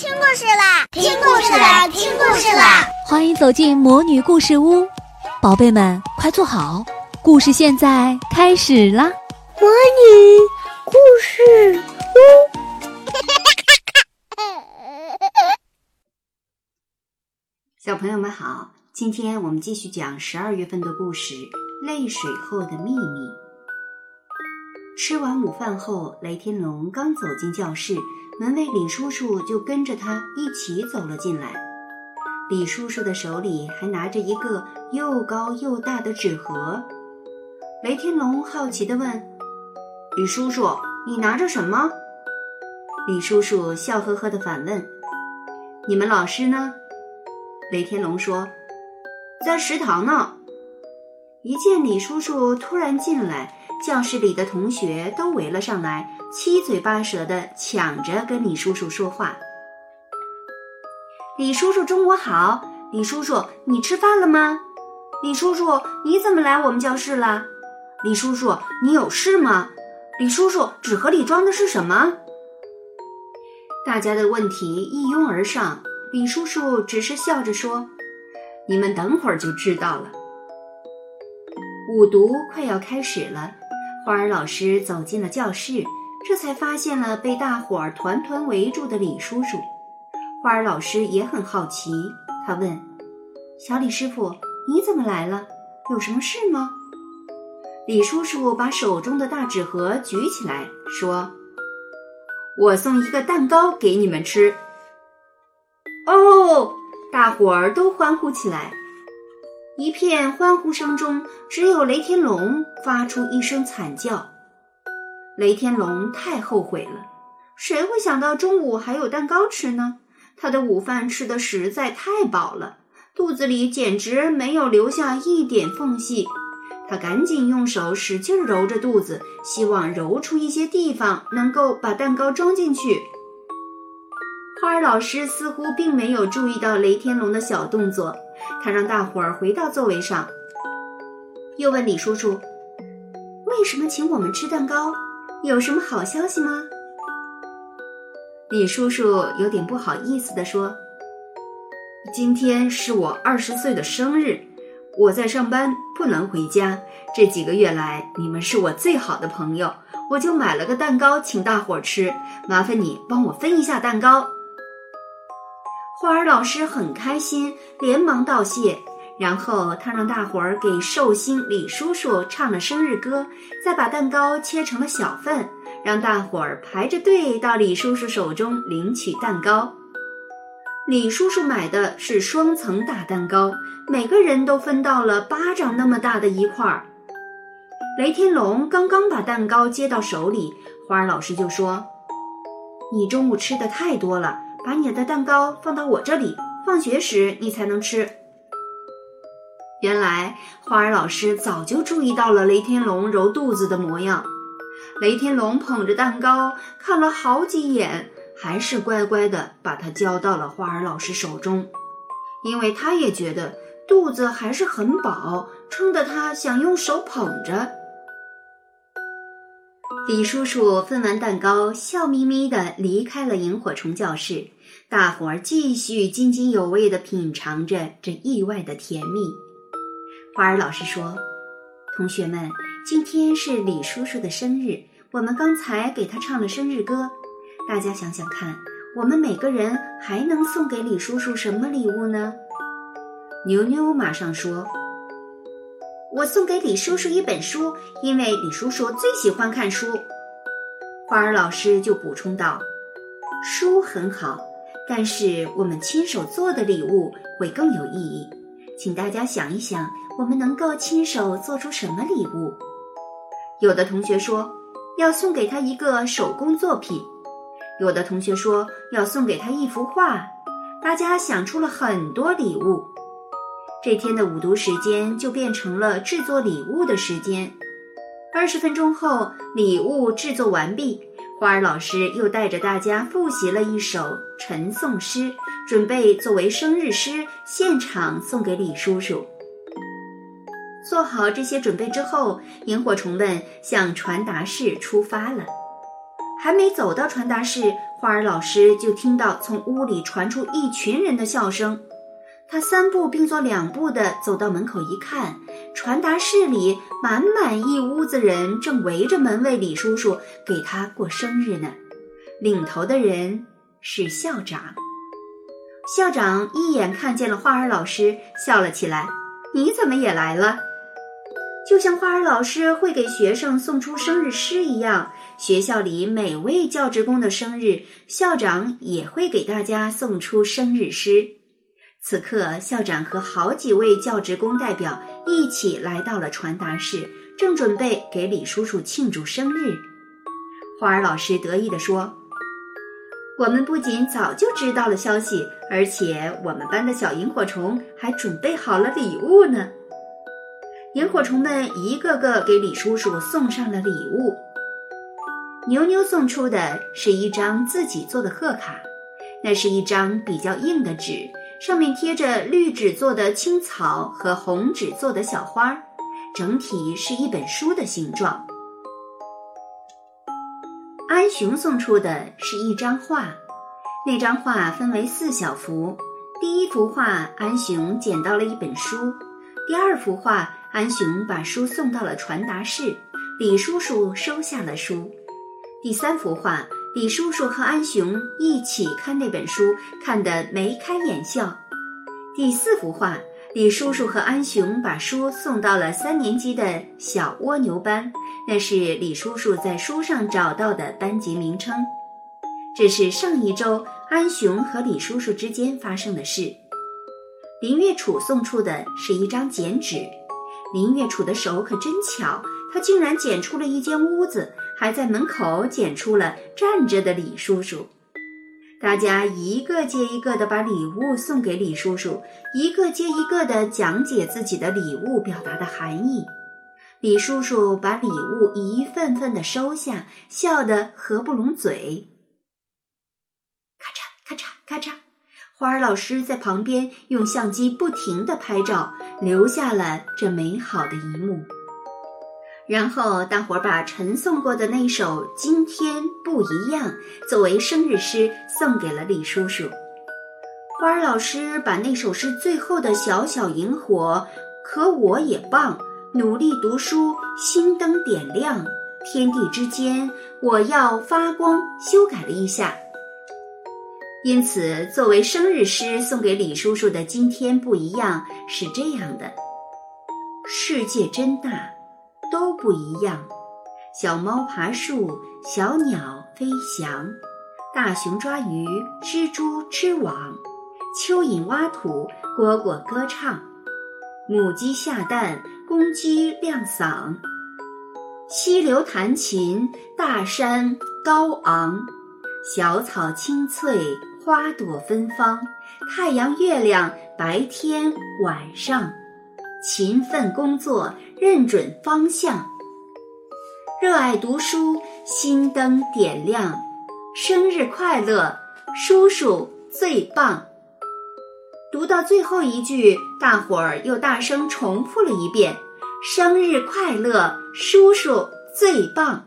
听故事啦！听故事啦！听故事啦！欢迎走进魔女故事屋，宝贝们快坐好，故事现在开始啦！魔女故事屋，小朋友们好，今天我们继续讲十二月份的故事《泪水后的秘密》。吃完午饭后，雷天龙刚走进教室。门卫李叔叔就跟着他一起走了进来。李叔叔的手里还拿着一个又高又大的纸盒。雷天龙好奇地问：“李叔叔，你拿着什么？”李叔叔笑呵呵地反问：“你们老师呢？”雷天龙说：“在食堂呢。”一见李叔叔突然进来。教室里的同学都围了上来，七嘴八舌的抢着跟李叔叔说话。李叔叔，中午好！李叔叔，你吃饭了吗？李叔叔，你怎么来我们教室了？李叔叔，你有事吗？李叔叔，纸盒里装的是什么？大家的问题一拥而上，李叔叔只是笑着说：“你们等会儿就知道了。”午读快要开始了。花儿老师走进了教室，这才发现了被大伙儿团团围住的李叔叔。花儿老师也很好奇，他问：“小李师傅，你怎么来了？有什么事吗？”李叔叔把手中的大纸盒举起来，说：“我送一个蛋糕给你们吃。”哦，大伙儿都欢呼起来。一片欢呼声中，只有雷天龙发出一声惨叫。雷天龙太后悔了，谁会想到中午还有蛋糕吃呢？他的午饭吃的实在太饱了，肚子里简直没有留下一点缝隙。他赶紧用手使劲揉着肚子，希望揉出一些地方能够把蛋糕装进去。花儿老师似乎并没有注意到雷天龙的小动作。他让大伙儿回到座位上，又问李叔叔：“为什么请我们吃蛋糕？有什么好消息吗？”李叔叔有点不好意思地说：“今天是我二十岁的生日，我在上班，不能回家。这几个月来，你们是我最好的朋友，我就买了个蛋糕请大伙儿吃。麻烦你帮我分一下蛋糕。”花儿老师很开心，连忙道谢。然后他让大伙儿给寿星李叔叔唱了生日歌，再把蛋糕切成了小份，让大伙儿排着队到李叔叔手中领取蛋糕。李叔叔买的是双层大蛋糕，每个人都分到了巴掌那么大的一块儿。雷天龙刚刚把蛋糕接到手里，花儿老师就说：“你中午吃的太多了。”把你的蛋糕放到我这里，放学时你才能吃。原来花儿老师早就注意到了雷天龙揉肚子的模样。雷天龙捧着蛋糕看了好几眼，还是乖乖的把它交到了花儿老师手中，因为他也觉得肚子还是很饱，撑得他想用手捧着。李叔叔分完蛋糕，笑眯眯地离开了萤火虫教室。大伙儿继续津津有味地品尝着这意外的甜蜜。花儿老师说：“同学们，今天是李叔叔的生日，我们刚才给他唱了生日歌。大家想想看，我们每个人还能送给李叔叔什么礼物呢？”牛牛马上说。我送给李叔叔一本书，因为李叔叔最喜欢看书。花儿老师就补充道：“书很好，但是我们亲手做的礼物会更有意义。请大家想一想，我们能够亲手做出什么礼物？”有的同学说要送给他一个手工作品，有的同学说要送给他一幅画。大家想出了很多礼物。这天的午读时间就变成了制作礼物的时间。二十分钟后，礼物制作完毕，花儿老师又带着大家复习了一首晨诵诗，准备作为生日诗现场送给李叔叔。做好这些准备之后，萤火虫们向传达室出发了。还没走到传达室，花儿老师就听到从屋里传出一群人的笑声。他三步并作两步地走到门口，一看，传达室里满满一屋子人正围着门卫李叔叔给他过生日呢。领头的人是校长。校长一眼看见了花儿老师，笑了起来：“你怎么也来了？”就像花儿老师会给学生送出生日诗一样，学校里每位教职工的生日，校长也会给大家送出生日诗。此刻，校长和好几位教职工代表一起来到了传达室，正准备给李叔叔庆祝生日。花儿老师得意地说：“我们不仅早就知道了消息，而且我们班的小萤火虫还准备好了礼物呢。”萤火虫们一个个给李叔叔送上了礼物。牛牛送出的是一张自己做的贺卡，那是一张比较硬的纸，上面贴着绿纸做的青草和红纸做的小花，整体是一本书的形状。安雄送出的是一张画，那张画分为四小幅，第一幅画安雄捡到了一本书，第二幅画。安雄把书送到了传达室，李叔叔收下了书。第三幅画，李叔叔和安雄一起看那本书，看得眉开眼笑。第四幅画，李叔叔和安雄把书送到了三年级的小蜗牛班，那是李叔叔在书上找到的班级名称。这是上一周安雄和李叔叔之间发生的事。林月楚送出的是一张剪纸。林月楚的手可真巧，他竟然剪出了一间屋子，还在门口捡出了站着的李叔叔。大家一个接一个的把礼物送给李叔叔，一个接一个的讲解自己的礼物表达的含义。李叔叔把礼物一份份的收下，笑得合不拢嘴。咔嚓咔嚓咔嚓。花儿老师在旁边用相机不停的拍照，留下了这美好的一幕。然后大伙儿把陈送过的那首《今天不一样》作为生日诗送给了李叔叔。花儿老师把那首诗最后的小小萤火，可我也棒，努力读书，心灯点亮，天地之间我要发光，修改了一下。因此，作为生日诗送给李叔叔的今天不一样，是这样的：世界真大，都不一样。小猫爬树，小鸟飞翔，大熊抓鱼，蜘蛛织网，蚯蚓挖土，蝈蝈歌唱，母鸡下蛋，公鸡亮嗓，溪流弹琴，大山高昂，小草青翠。花朵芬芳，太阳、月亮，白天、晚上，勤奋工作，认准方向，热爱读书，心灯点亮，生日快乐，叔叔最棒！读到最后一句，大伙儿又大声重复了一遍：“生日快乐，叔叔最棒！”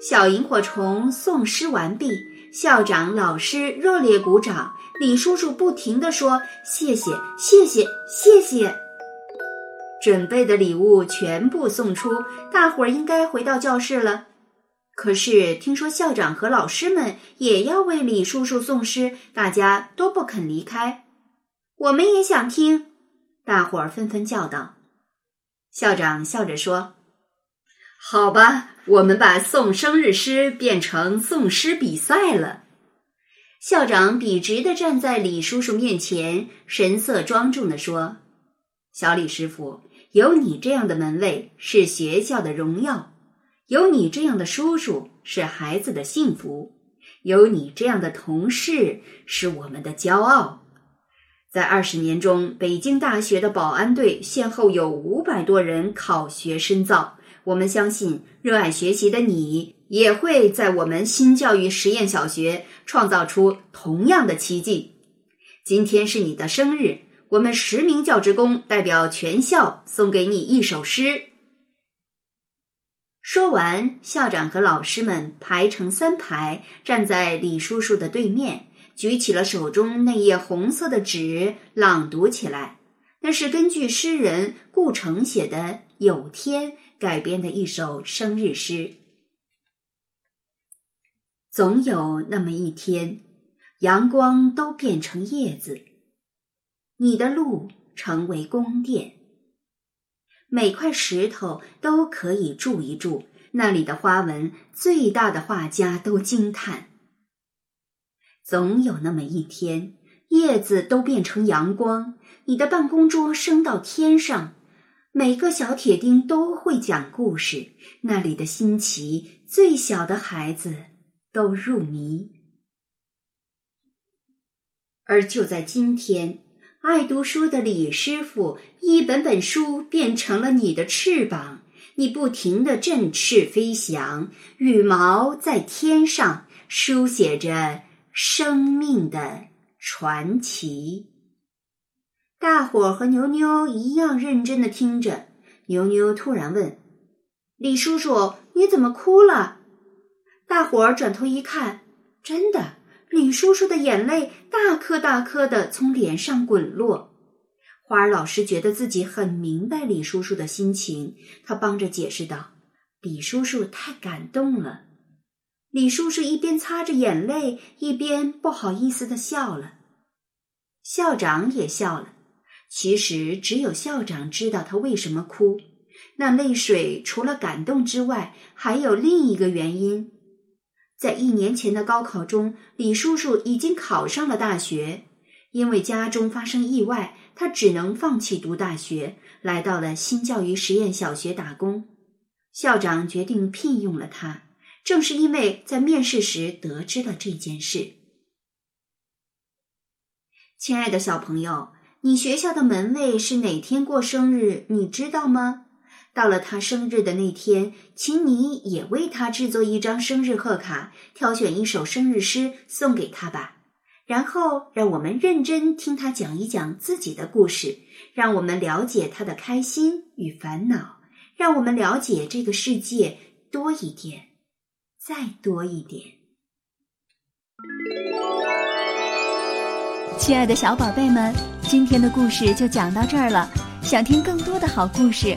小萤火虫诵诗完毕。校长、老师热烈鼓掌，李叔叔不停地说：“谢谢，谢谢，谢谢。”准备的礼物全部送出，大伙儿应该回到教室了。可是听说校长和老师们也要为李叔叔送诗，大家都不肯离开。我们也想听，大伙儿纷纷叫道。校长笑着说：“好吧。”我们把送生日诗变成送诗比赛了。校长笔直地站在李叔叔面前，神色庄重地说：“小李师傅，有你这样的门卫是学校的荣耀，有你这样的叔叔是孩子的幸福，有你这样的同事是我们的骄傲。在二十年中，北京大学的保安队先后有五百多人考学深造。”我们相信，热爱学习的你也会在我们新教育实验小学创造出同样的奇迹。今天是你的生日，我们十名教职工代表全校送给你一首诗。说完，校长和老师们排成三排，站在李叔叔的对面，举起了手中那页红色的纸，朗读起来。那是根据诗人顾城写的《有天》改编的一首生日诗。总有那么一天，阳光都变成叶子，你的路成为宫殿，每块石头都可以住一住，那里的花纹，最大的画家都惊叹。总有那么一天。叶子都变成阳光，你的办公桌升到天上，每个小铁钉都会讲故事，那里的新奇，最小的孩子都入迷。而就在今天，爱读书的李师傅，一本本书变成了你的翅膀，你不停的振翅飞翔，羽毛在天上书写着生命的。传奇。大伙儿和牛牛一样认真的听着。牛牛突然问：“李叔叔，你怎么哭了？”大伙儿转头一看，真的，李叔叔的眼泪大颗大颗的从脸上滚落。花儿老师觉得自己很明白李叔叔的心情，他帮着解释道：“李叔叔太感动了。”李叔叔一边擦着眼泪，一边不好意思的笑了。校长也笑了。其实只有校长知道他为什么哭。那泪水除了感动之外，还有另一个原因。在一年前的高考中，李叔叔已经考上了大学。因为家中发生意外，他只能放弃读大学，来到了新教育实验小学打工。校长决定聘用了他。正是因为在面试时得知了这件事，亲爱的小朋友，你学校的门卫是哪天过生日？你知道吗？到了他生日的那天，请你也为他制作一张生日贺卡，挑选一首生日诗送给他吧。然后，让我们认真听他讲一讲自己的故事，让我们了解他的开心与烦恼，让我们了解这个世界多一点。再多一点，亲爱的小宝贝们，今天的故事就讲到这儿了。想听更多的好故事，